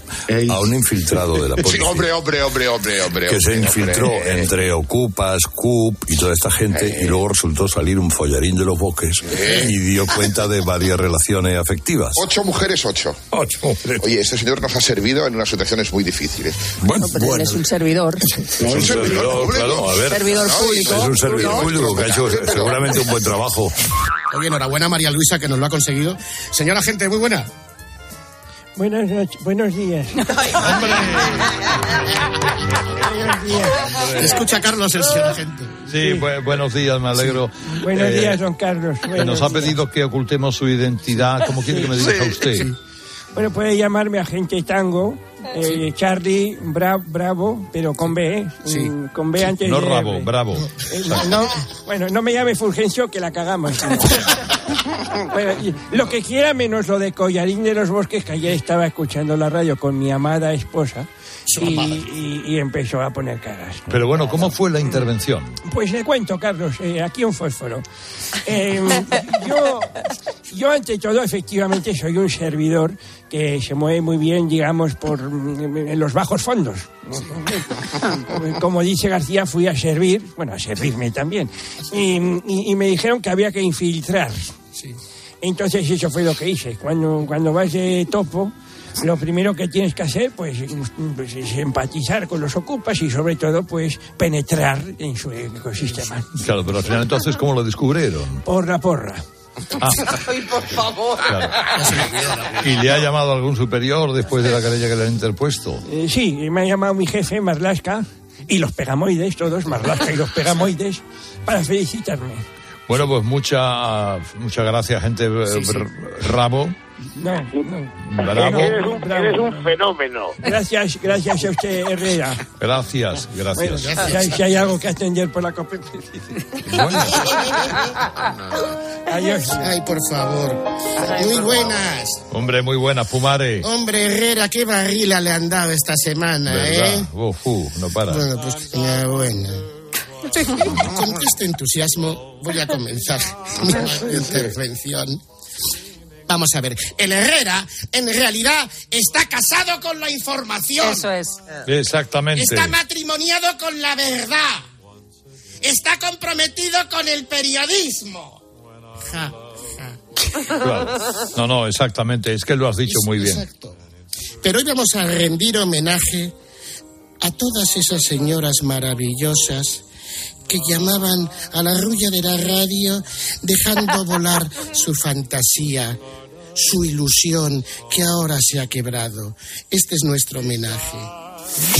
a un infiltrado de la Sí, policía. hombre, hombre, hombre, hombre, hombre. que se hombre, infiltró hombre. entre Ocupas, CUP y toda esta gente y luego resultó salir un follarín de los bosques y dio cuenta de varias relaciones afectivas. Ocho mujeres, ocho. Ocho mujeres. Oye, este señor nos ha servido en unas situaciones muy difíciles. Bueno, Pero él es un servidor. Es un servidor, claro, a ver. Servidor público. Es un servidor No, público que ha hecho seguramente un buen trabajo. Oye, enhorabuena María Luisa que nos lo ha conseguido. Señora gente, muy buena. Buenas noches, buenos días. Escucha Carlos, el señor agente. Sí, bu- buenos días, me alegro. Buenos Eh, días, don Carlos. que Buenos nos ha pedido que ocultemos su identidad. ¿Cómo quiere que me dirija usted? Bueno, puede llamarme agente tango, eh, Charlie Bra- Bravo, pero con B, ¿eh? Mm, Con B antes No de rabo, R. bravo. Eh, no, bueno, no me llame Fulgencio que la cagamos. Bueno, lo que quiera menos lo de Collarín de los Bosques, que ayer estaba escuchando la radio con mi amada esposa y, y- y empezó a poner caras. Pero bueno, ¿cómo fue la intervención? Pues le cuento, Carlos, eh, aquí un fósforo. Eh, yo, yo, ante todo, efectivamente, soy un servidor que se mueve muy bien, digamos, por mm, en los bajos fondos. Como dice García, fui a servir, bueno, a servirme también. Y, y- y me dijeron que había que infiltrar. Entonces eso fue lo que hice. Cuando, cuando vas de topo, lo primero que tienes que hacer pues, pues, es empatizar con los ocupas y sobre todo pues penetrar en su ecosistema. Claro, pero al final entonces, ¿cómo lo descubrieron? Porra, porra. Ah, Ay, por favor. claro. ¿Y le ha llamado algún superior después de la querella que le han interpuesto? Eh, sí, me ha llamado mi jefe, Marlasca, y los pegamoides, todos, Marlasca y los pegamoides, para felicitarme. Bueno, pues mucha, muchas gracias, gente rabo. No, no. Bravo. Eres un, eres un fenómeno. Gracias, gracias a usted, Herrera. Gracias, Bueno, gracias. si, hay, si hay algo que atender por la copa. Adiós. Ay, por favor. Muy buenas. Hombre, muy buena, Pumare. Hombre, Herrera, qué barrila le han dado esta semana, ¿eh? ¿Verdad? Uf, uh, no para. Bueno, pues enhorabuena. Con este entusiasmo voy a comenzar mi intervención. Vamos a ver, el Herrera en realidad está casado con la información. Eso es. Exactamente. Está matrimoniado con la verdad. Está comprometido con el periodismo. Ja, ja. Claro. No, no, exactamente. Es que lo has dicho muy bien. Exacto. Pero hoy vamos a rendir homenaje a todas esas señoras maravillosas que llamaban a la rulla de la radio dejando volar su fantasía, su ilusión que ahora se ha quebrado. Este es nuestro homenaje.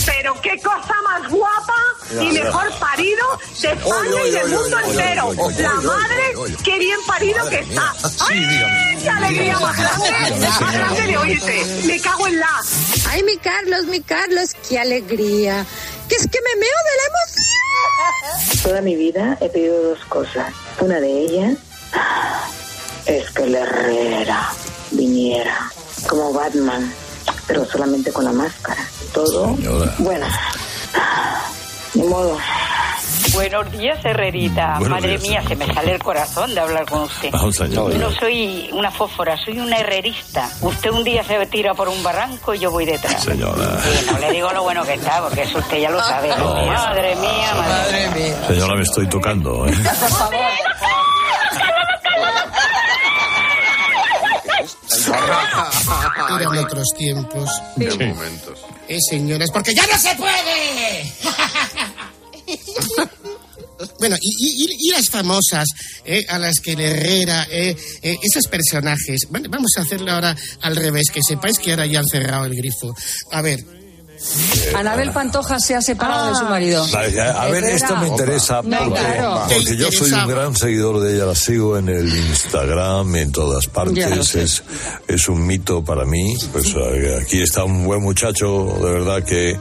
Pero qué cosa más guapa y mejor parido de España y del mundo entero. La madre, qué bien parido que está. ¡Ay, qué alegría más grande! Más grande de oírte. Me cago en la. Ay, mi Carlos, mi Carlos, qué alegría. Que es que me meo de la emoción. Toda mi vida he pedido dos cosas. Una de ellas es que el Herrera viniera como Batman, pero solamente con la máscara. Todo. Bueno, ni modo. Buenos días, Herrerita. Buenos Madre días. mía, se me sale el corazón de hablar con usted. Señora. Yo no soy una fósfora, soy una herrerista. Usted un día se tira por un barranco y yo voy detrás. Señora. Sí, no le digo lo bueno que está, porque eso usted ya lo sabe. Madre mía, madre mía. Señora, me estoy tocando. ¿eh? Por favor. Eran otros tiempos. Momentos. Eh, señores, porque ya no se puede. Bueno, y, y- y- las famosas, eh, a las que Herrera, eh, eh, esos personajes. Vale, vamos a hacerlo ahora al revés, que sepáis que ahora ya han cerrado el grifo. A ver, Anabel Pantoja se ha separado de su marido. A ver, esto me interesa No, porque, claro. porque yo soy un gran seguidor de ella, la sigo en el Instagram, en todas partes, es, es un mito para mí. Pues eh, aquí está un buen muchacho, de verdad que,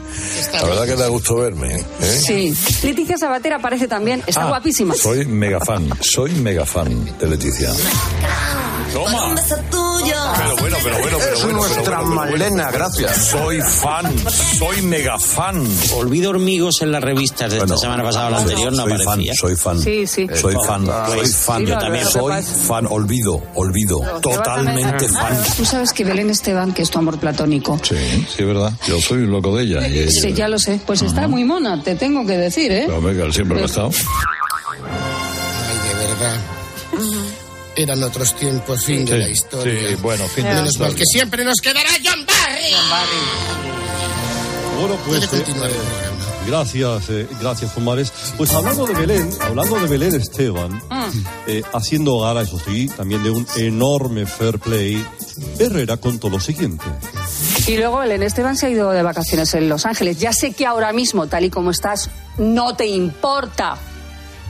la verdad que da gusto verme. ¿eh? Sí. Leticia Sabater aparece también. Está Ah, guapísima. Soy mega fan, soy mega fan de Leticia. Toma. Pero bueno, pero bueno, pero Es bueno, nuestra pero bueno, pero bueno. Malena, gracias. Soy fan, soy mega fan. Olvido hormigos en las revistas de esta semana pasada o la anterior, no soy aparecía. fan, soy fan. Sí, sí. Soy fan, soy Pues, fan. yo también. Soy fan, olvido, olvido. Totalmente fan. Tú sabes que Belén Esteban, que es tu amor platónico. Sí, sí, es verdad. Yo soy loco de ella. Y ella- Sí, ya lo sé. Pues está muy mona, te tengo que decir, ¿eh? Pero, venga, siempre lo ha estado. ay, de verdad. Eran otros tiempos, fin de Sí, la historia. sí, bueno, fin de la Menos mal historia. que siempre nos quedará John Barry. Bueno, pues. Puede eh, continuar el eh, programa. gracias, eh, gracias, Fumares. Pues hablando de Belén, hablando de Belén Esteban, eh, haciendo gala, eso sí, también de un enorme fair play, Herrera contó lo siguiente. Y luego Belén Esteban se ha ido de vacaciones en Los Ángeles. Ya sé que ahora mismo, tal y como estás, no te importa.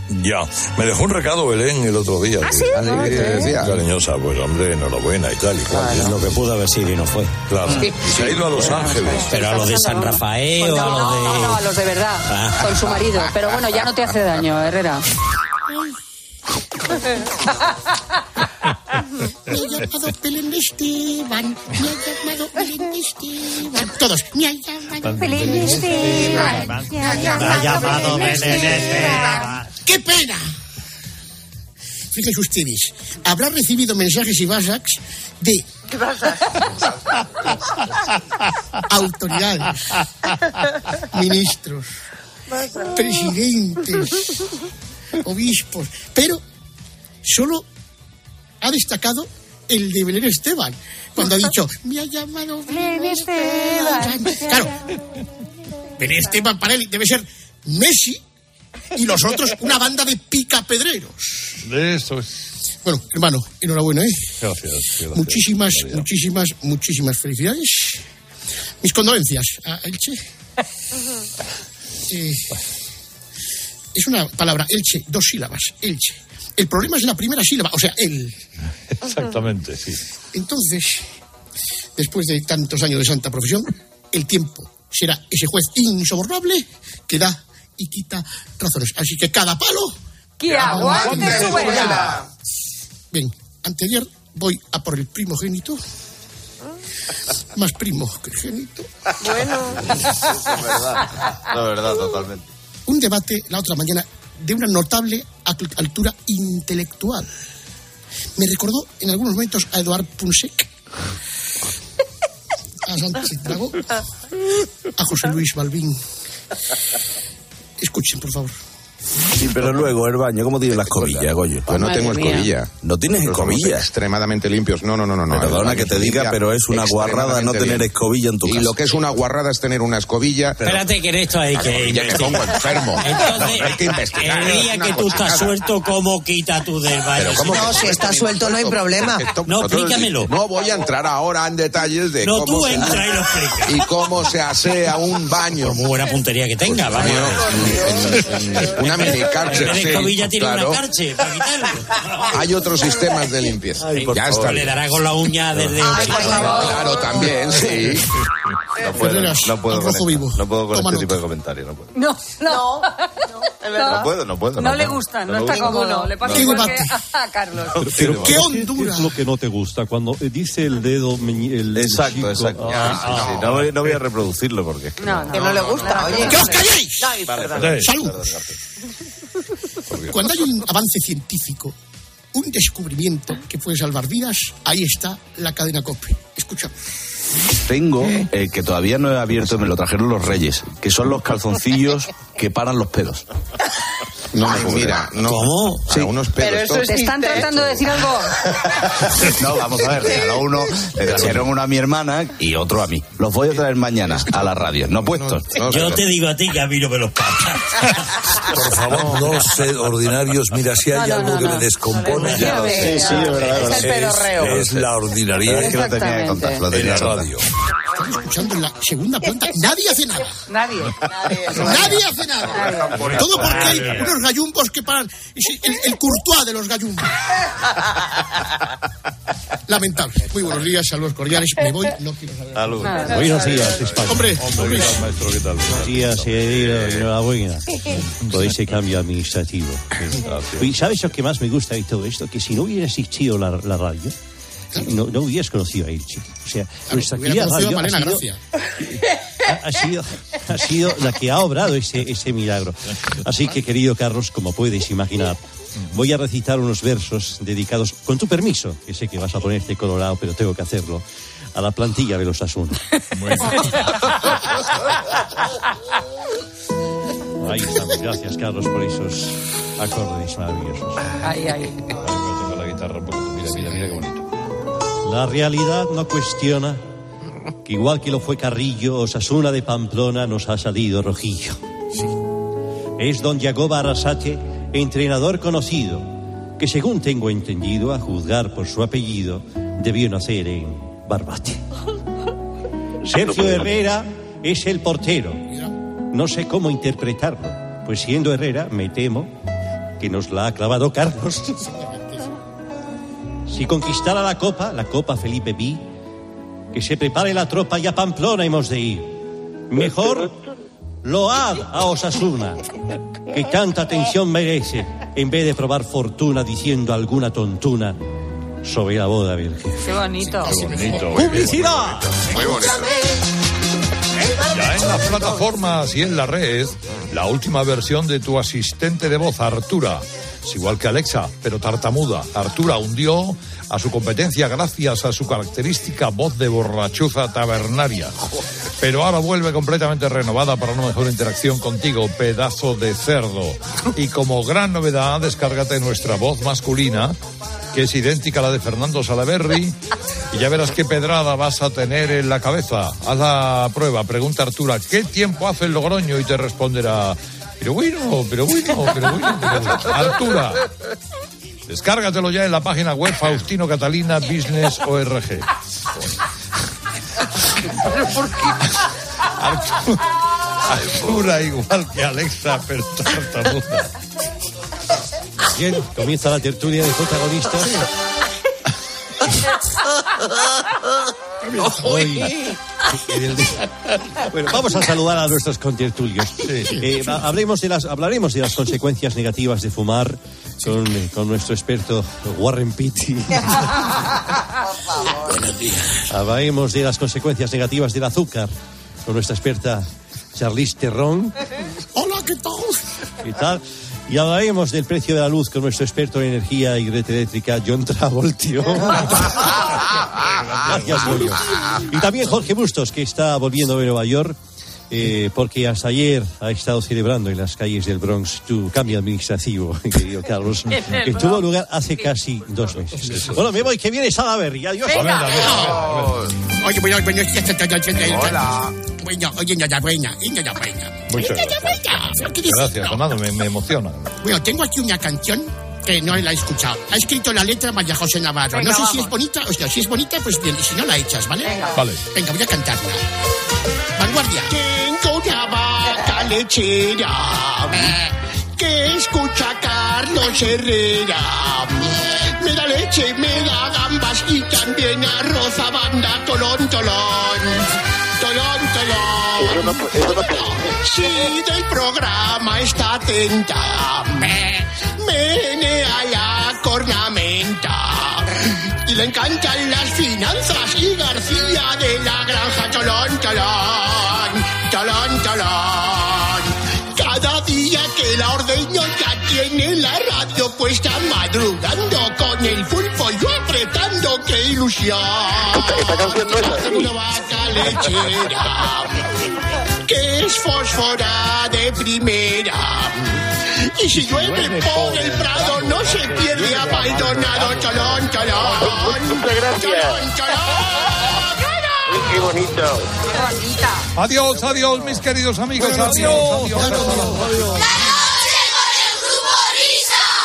Ya, me dejó un recado Belén el otro día. ¿Ah, sí? que- Ah, ¿qué? decía, cariñosa, pues hombre, enhorabuena y tal y cual. Lo que pudo haber sido y no fue. Claro. Sí. Y se ha ido a Los Ángeles. Pero a los de San Rafael o no, a los de... no, no, a los de verdad, Ah. con su marido. Pero bueno, ya no te hace daño, Herrera. Me ha llamado Belén Esteban. Me ha llamado Belén Esteban. Todos. Me ha llamado Belén Esteban. Me ha llamado Belén Esteban. ¡Qué pena! Fíjense ustedes, habrá recibido mensajes y WhatsApps de autoridades, ministros, presidentes, obispos, pero solo ha destacado el de Belén Esteban, cuando ha dicho, me ha llamado Belén Esteban. Claro, Belén Esteban para él debe ser Messi y los otros una banda de picapedreros. De eso es. Bueno, hermano, enhorabuena, ¿eh? Gracias. gracias. Muchísimas, muchísimas, muchísimas felicidades. Mis condolencias a Elche. Eh, es una palabra, Elche, dos sílabas, Elche. El problema es la primera sílaba, o sea, el. Exactamente, sí. Entonces, después de tantos años de santa profesión, el tiempo será ese juez insobornable que da y quita razones. Así que cada palo. ¡Que aguante su vela! Bien, anteayer voy a por el primogénito. Más primo que génito. Bueno. es verdad. No, verdad, totalmente. Un debate la otra mañana de una notable altura intelectual. Me recordó en algunos momentos a Eduard Punsek, a Sánchez Dragó, a José Luis Balbín. Escuchen, por favor. Sí, pero luego el baño, ¿cómo tienes la escobilla, Goyo? Pues no tengo escobilla. ¿No tienes escobilla? Extremadamente limpios. No, no, no, no. no. Perdona que baño te diga, pero es una guarrada no tener bien. escobilla en tu Y casa. lo que es una guarrada es tener una escobilla. Espérate que en esto hay que Ya me pongo enfermo. Entonces, hay que investigar. el día que tú estás suelto, ¿cómo quita tú del baño? Pero ¿cómo No, si está suelto no hay problema. Esto- No, explícamelo. No voy a entrar ahora en detalles de No, cómo tú se- entra y lo explicas. y cómo se asea un baño. Muy buena puntería que tenga, vamos. Una mini de sí, escobilla tiene claro. una carche para quitarlo. Hay otros sistemas de limpieza. por ya está. Le dará con la uña desde... Claro, también, sí. No puedo, no puedo con, vivo. no puedo con Toma este nota. tipo de comentarios. No puedo. No, no. Es verdad. No puedo, no puedo. No le gusta, no está gusta. cómodo. Le pasa Qué igual que a Carlos. Pero, ¡Qué ¿qué- hondura! ¿Qué es lo que no te gusta? Cuando eh, dice el dedo el Exacto, chico, exacto. ah, Sí, sí, sí. No, voy, no voy a reproducirlo porque es que No, no. Que no le gusta, oye. ¡Que os calléis! Vale. Salud. Cuando hay un avance científico, un descubrimiento que puede salvar vidas, ahí está la cadena COPE. Escuchamos. Tengo eh, que todavía no he abierto, me lo trajeron los reyes, que son los calzoncillos que paran los pedos. No, mira, no. ¿Cómo? Sí. unos pedos. todos. ¿Te están tratando de decir algo? No, vamos a ver, regaló uno, le trajeron uno a mi hermana y otro a mí. Los voy a traer mañana a la radio, no puestos. Yo te digo a ti que a mí no me los pasa. Por favor, no sé, ordinarios, mira, si hay No, no, algo no, que no. me descompone, ya lo sí, sé. sí, es verdad, es el pedorreo. Es la ordinaria Es que lo tenía que contar, lo en tenía la que contar. Radio. Estamos escuchando en la segunda planta. Nadie hace nada. Nadie. Nadie hace nada. Todo porque hay unos gallumbos que paran. El, el courtois de los gallumbos. Lamentable. Muy buenos días, saludos cordiales. Me voy, no quiero saber. Buenos días, España. Hombre, Hombre, ¿qué tal, maestro? ¿Qué tal? Buenos días, enhorabuena por ese cambio administrativo. Y ¿sabes lo que más me gusta de todo esto? Que si no hubiera existido la, la radio, no, no hubieras conocido a Elche. O sea, nuestra Hubiera querida conocido a radio Malena ha sido- Gracia. ha, ha sido, ha sido la que ha obrado ese, ese milagro. Así que, querido Carlos, como puedes imaginar, voy a recitar unos versos dedicados, con tu permiso, que sé que vas a ponerte colorado, pero tengo que hacerlo, a la plantilla de los Asuna. Ahí estamos. Gracias, Carlos, por esos acordes maravillosos. Ay, ay. Tengo la guitarra un poco. Mira, mira, mira qué bonito. La realidad no cuestiona que igual que lo fue Carrillo, Osasuna de Pamplona nos ha salido rojillo. Es don Yagoba Arrasate, entrenador conocido, que según tengo entendido, a juzgar por su apellido, debió nacer en Barbate. Sergio Herrera es el portero. No sé cómo interpretarlo, pues siendo Herrera, me temo que nos la ha clavado Carlos. Si conquistara la copa, la copa Felipe V, que se prepare la tropa y a Pamplona hemos de ir. Mejor load a Osasuna, que tanta atención merece, en vez de probar fortuna diciendo alguna tontuna sobre la boda virgen. Qué bonito. ¡Publicidad! Muy bonito. Ya en las plataformas y en la red, la última versión de tu asistente de voz, Artura. Es igual que Alexa, pero tartamuda. Artura hundió a su competencia gracias a su característica voz de borrachuza tabernaria. Pero ahora vuelve completamente renovada para una mejor interacción contigo, pedazo de cerdo. Y como gran novedad, descárgate nuestra voz masculina, que es idéntica a la de Fernando Salaberry, y ya verás qué pedrada vas a tener en la cabeza. Haz la prueba, pregunta Artura, ¿qué tiempo hace el Logroño? Y te responderá, pero bueno, pero bueno, pero bueno. pero bueno". Artura, descárgatelo ya en la página web Faustino Catalina Business ORG. Artura, Artura igual que Alexa, pero tartamuda. Bien, comienza la tertulia de protagonistas. Hoy, Bueno, vamos a saludar a nuestros contertulios. Eh, hablemos de las, hablaremos de las consecuencias negativas de fumar con, eh, con nuestro experto Warren Pitti. Hablaremos de las consecuencias negativas del azúcar con nuestra experta Charlize Terrón. Hola, ¿qué tal? ¿Qué tal? Y hablaremos del precio de la luz con nuestro experto en energía y red eléctrica, John Travoltio. Gracias, Goyo. Y también Jorge Bustos, que está volviendo de Nueva York, eh, porque hasta ayer ha estado celebrando en las calles del Bronx tu cambio administrativo, querido Carlos, que tuvo lugar hace casi dos meses. Bueno, me voy, que viene Salaberry. Adiós. Venga. Oye, bueno, bueno. Hola. Bueno, oye, ya, ya, buena, ya, ya, buena. Muchas Ya, ya, buena. ¿Qué dices? Gracias, Fernando, me, me emociona. Bueno, tengo aquí una canción que no la he escuchado. Ha escrito la letra María José Navarro. Venga, no sé si es bonita, o sea, si es bonita, pues bien, y si no la echas, ¿vale? Venga. Vale. Venga, voy a cantarla. Vanguardia. Tengo una vaca lechera que escucha a Carlos Herrera. Me da leche, me da gambas y también arroz a banda tolón, tolón. Tolón, tolón. Si del programa está atenta, me menea la cornamenta. Y le encantan las finanzas y García de la granja Tolón, Tolón, Tolón, Tolón. Cada día que la ordeño ya tiene la radio puesta madrugando con el pulpo yo apretando, qué ilusión. Esta, canción no es así. Una vaca lechera que es fósfora de primera. Y si llueve por el prado, no se pierde a Maldonado. Cholón, cholón. Muchas gracias. Qué bonito. Adiós, adiós, mis queridos amigos. Adiós, adiós. adiós.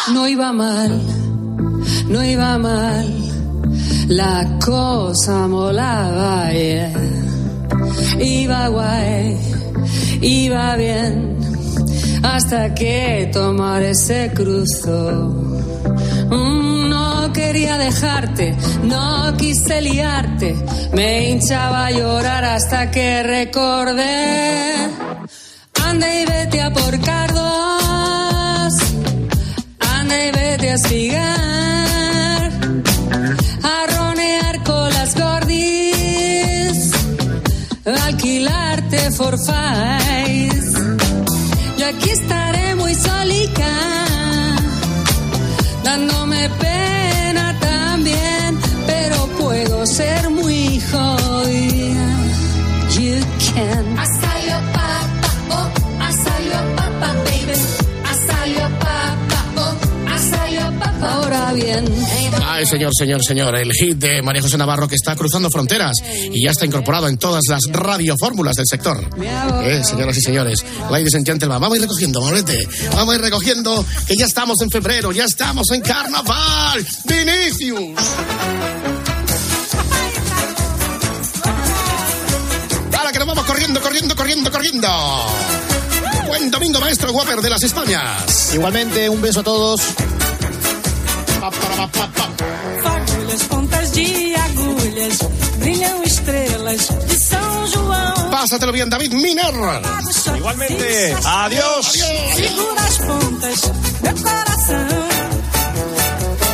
No iba mal, no iba mal, la cosa molaba, yeah. Iba guay, iba bien, hasta que tomar ese cruzo. Mm, No quería dejarte, no quise liarte, me hinchaba a llorar hasta que recordé. Anda y vete a por cardos, anda y vete a espigar, a ronear con las gordis, alquilarte for fives. Dándome pena también, pero puedo ser muy jodida. You can. Ay, señor, señor, señor, el hit de María José Navarro que está cruzando fronteras y ya está incorporado en todas las radiofórmulas del sector. Eh, señoras y señores, ladies and gentlemen, vamos a ir recogiendo, vamos a ir recogiendo que ya estamos en febrero, ya estamos en carnaval. Vinicius. Ahora que nos vamos corriendo, corriendo, corriendo, corriendo. Buen domingo, maestro Guaper de las Españas. Igualmente, un beso a todos. Fagulhas, pontas de agulhas, brilham estrelas de São João. Pásatelo bien, David Miner. Igualmente. Adiós. Segura as pontas, meu coração.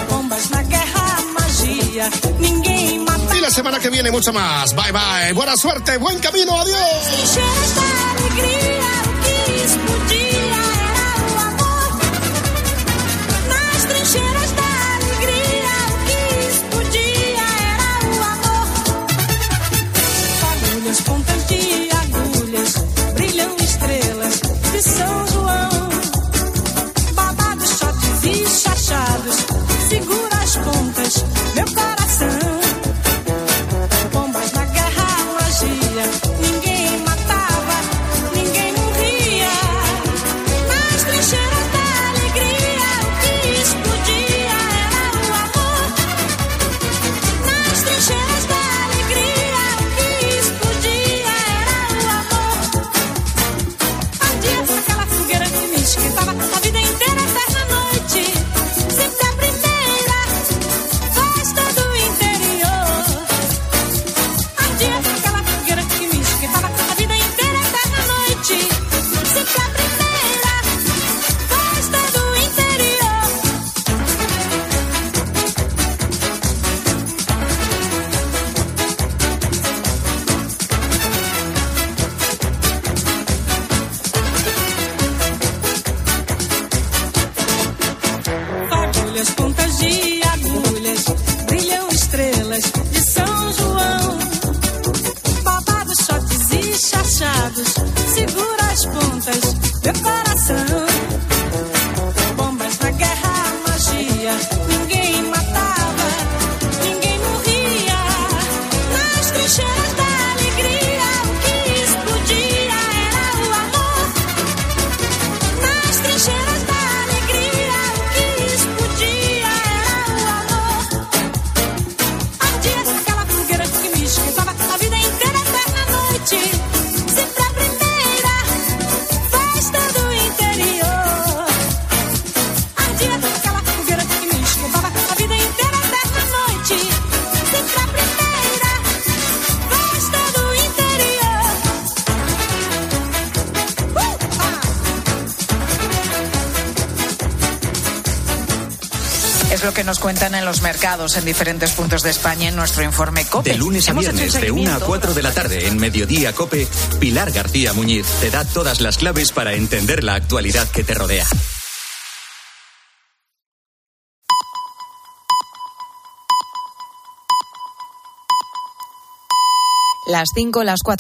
Bombas na guerra, magia, ninguém mata. Y la semana que viene mucho más. Bye bye. Buena suerte, buen camino, adiós. Estrelas de los mercados en diferentes puntos de España en nuestro informe COPE. De lunes a Hemos hecho un viernes, de 1 a seguimiento. 4 de la tarde, en Mediodía Cope, Pilar García Muñiz te da todas las claves para entender la actualidad que te rodea. Las 5, las 4.